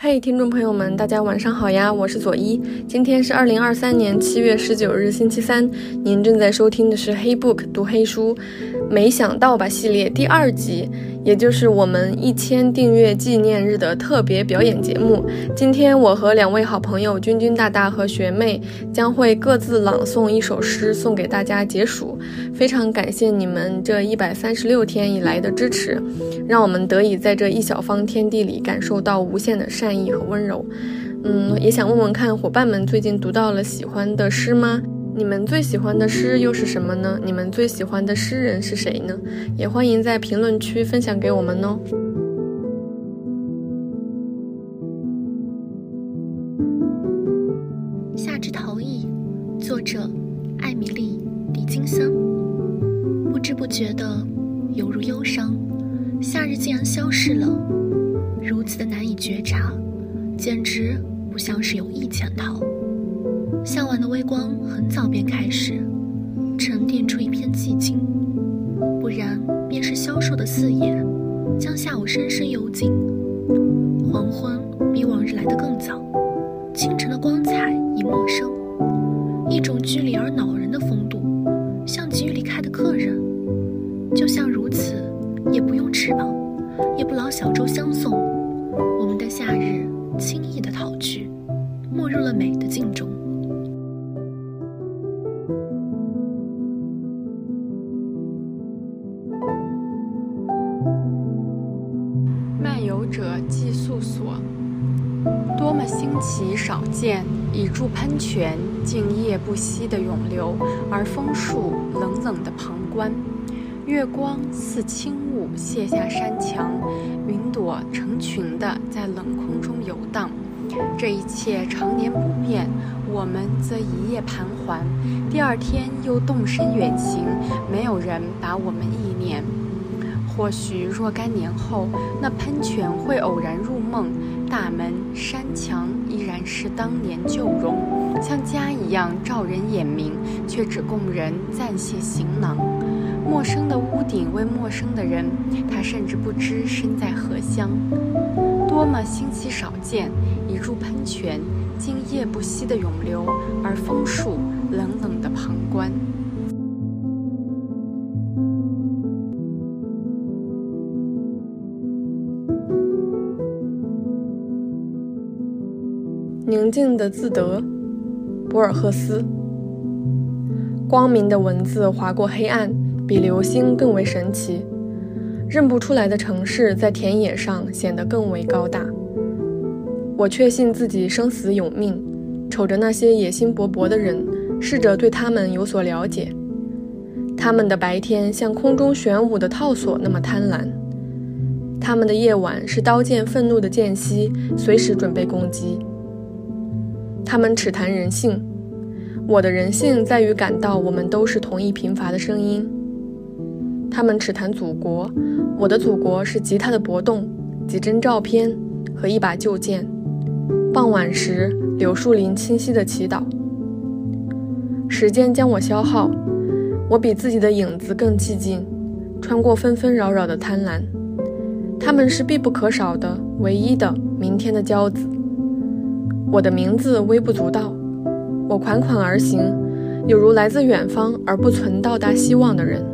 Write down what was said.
嘿，听众朋友们，大家晚上好呀！我是左一，今天是二零二三年七月十九日，星期三。您正在收听的是《黑 book》读黑书，没想到吧系列第二集，也就是我们一千订阅纪念日的特别表演节目。今天我和两位好朋友君君大大和学妹将会各自朗诵一首诗，送给大家解暑。非常感谢你们这一百三十六天以来的支持，让我们得以在这一小方天地里感受到无限的善。意和温柔，嗯，也想问问看伙伴们最近读到了喜欢的诗吗？你们最喜欢的诗又是什么呢？你们最喜欢的诗人是谁呢？也欢迎在评论区分享给我们哦。夏之陶艺，作者艾米丽·狄金森。不知不觉的，犹如忧伤，夏日竟然消失了，如此的难以觉察。简直不像是有意潜逃。向晚的微光很早便开始沉淀出一片寂静，不然便是消瘦的四野将下午深深幽静。黄昏比往日来得更早，清晨的光彩已陌生，一种距离而恼人的风度，像急于离开的客人，就像如此，也不用翅膀，也不劳小舟相送，我们的夏日。轻易的逃去，没入了美的境中。漫游者寄宿所，多么新奇少见！一柱喷泉，静夜不息的涌流，而枫树冷冷的旁观。月光似轻雾卸下山墙，云朵成群的在冷空中游荡。这一切常年不变，我们则一夜盘桓，第二天又动身远行，没有人把我们意念。或许若干年后，那喷泉会偶然入梦，大门、山墙依然是当年旧容，像家一样照人眼明，却只供人暂卸行囊。陌生的屋顶为陌生的人，他甚至不知身在何乡。多么新奇少见！一柱喷泉，静夜不息的涌流，而枫树冷冷的旁观。宁静的自得，博尔赫斯。光明的文字划过黑暗。比流星更为神奇，认不出来的城市在田野上显得更为高大。我确信自己生死有命，瞅着那些野心勃勃的人，试着对他们有所了解。他们的白天像空中玄武的套索那么贪婪，他们的夜晚是刀剑愤怒的间隙，随时准备攻击。他们只谈人性，我的人性在于感到我们都是同一贫乏的声音。他们只谈祖国，我的祖国是吉他的搏动，几帧照片和一把旧剑。傍晚时，柳树林清晰的祈祷。时间将我消耗，我比自己的影子更寂静，穿过纷纷扰扰的贪婪。他们是必不可少的、唯一的明天的骄子。我的名字微不足道，我款款而行，有如来自远方而不存到达希望的人。